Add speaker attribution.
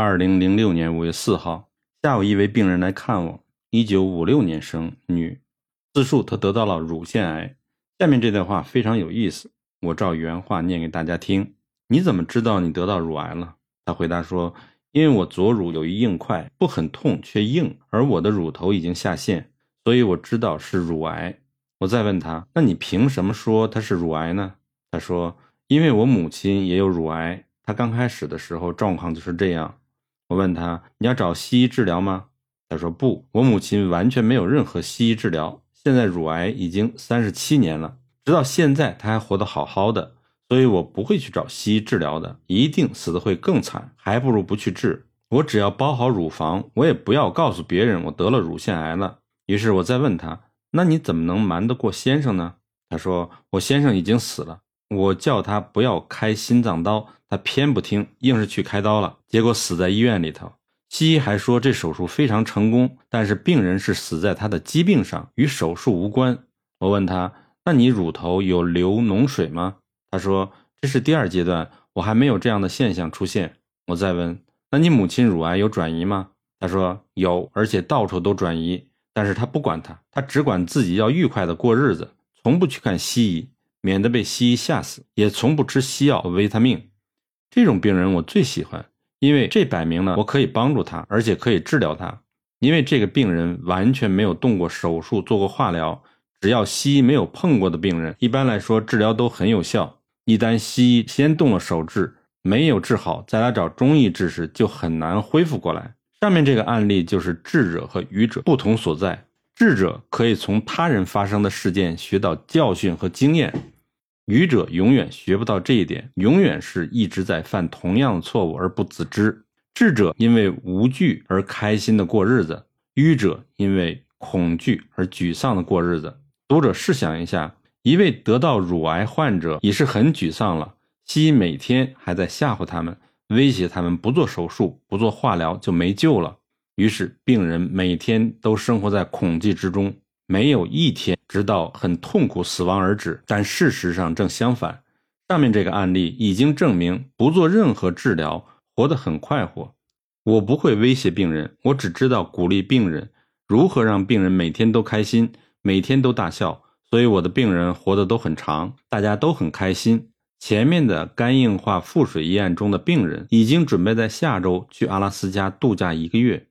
Speaker 1: 二零零六年五月四号下午，一位病人来看我，一九五六年生，女，自述她得到了乳腺癌。下面这段话非常有意思，我照原话念给大家听。你怎么知道你得到乳癌了？她回答说：“因为我左乳有一硬块，不很痛却硬，而我的乳头已经下陷，所以我知道是乳癌。”我再问她：“那你凭什么说它是乳癌呢？”她说：“因为我母亲也有乳癌，她刚开始的时候状况就是这样。”我问他：“你要找西医治疗吗？”他说：“不，我母亲完全没有任何西医治疗。现在乳癌已经三十七年了，直到现在她还活得好好的，所以我不会去找西医治疗的，一定死的会更惨，还不如不去治。我只要包好乳房，我也不要告诉别人我得了乳腺癌了。”于是我再问他：“那你怎么能瞒得过先生呢？”他说：“我先生已经死了。”我叫他不要开心脏刀，他偏不听，硬是去开刀了，结果死在医院里头。西医还说这手术非常成功，但是病人是死在他的疾病上，与手术无关。我问他：“那你乳头有流脓水吗？”他说：“这是第二阶段，我还没有这样的现象出现。”我再问：“那你母亲乳癌有转移吗？”他说：“有，而且到处都转移，但是他不管他，他只管自己要愉快的过日子，从不去看西医。”免得被西医吓死，也从不吃西药和维他命。这种病人我最喜欢，因为这摆明了我可以帮助他，而且可以治疗他。因为这个病人完全没有动过手术、做过化疗，只要西医没有碰过的病人，一般来说治疗都很有效。一旦西医先动了手治，没有治好，再来找中医治时就很难恢复过来。上面这个案例就是智者和愚者不同所在。智者可以从他人发生的事件学到教训和经验，愚者永远学不到这一点，永远是一直在犯同样的错误而不自知。智者因为无惧而开心的过日子，愚者因为恐惧而沮丧的过日子。读者试想一下，一位得到乳癌患者已是很沮丧了，西医每天还在吓唬他们，威胁他们不做手术、不做化疗就没救了。于是，病人每天都生活在恐惧之中，没有一天直到很痛苦死亡而止。但事实上正相反，上面这个案例已经证明，不做任何治疗，活得很快活。我不会威胁病人，我只知道鼓励病人，如何让病人每天都开心，每天都大笑。所以我的病人活得都很长，大家都很开心。前面的肝硬化腹水一案中的病人，已经准备在下周去阿拉斯加度假一个月。